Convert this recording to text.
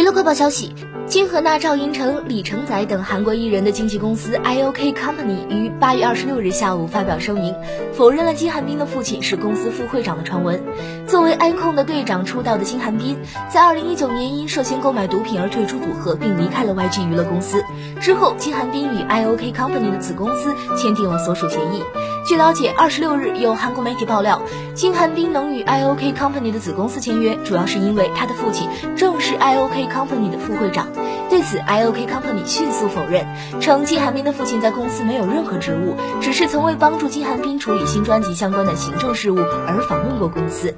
娱乐快报消息。金荷娜、赵寅成、李承宰等韩国艺人的经纪公司 IOK Company 于八月二十六日下午发表声明，否认了金韩彬的父亲是公司副会长的传闻。作为 iKON 的队长出道的金韩彬，在二零一九年因涉嫌购买毒品而退出组合，并离开了 YG 娱乐公司。之后，金韩彬与 IOK Company 的子公司签订了所属协议。据了解，二十六日有韩国媒体爆料，金韩彬能与 IOK Company 的子公司签约，主要是因为他的父亲正 IOK Company 的副会长。对此，IOK Company 迅速否认，称金韩彬的父亲在公司没有任何职务，只是曾为帮助金韩彬处理新专辑相关的行政事务而访问过公司。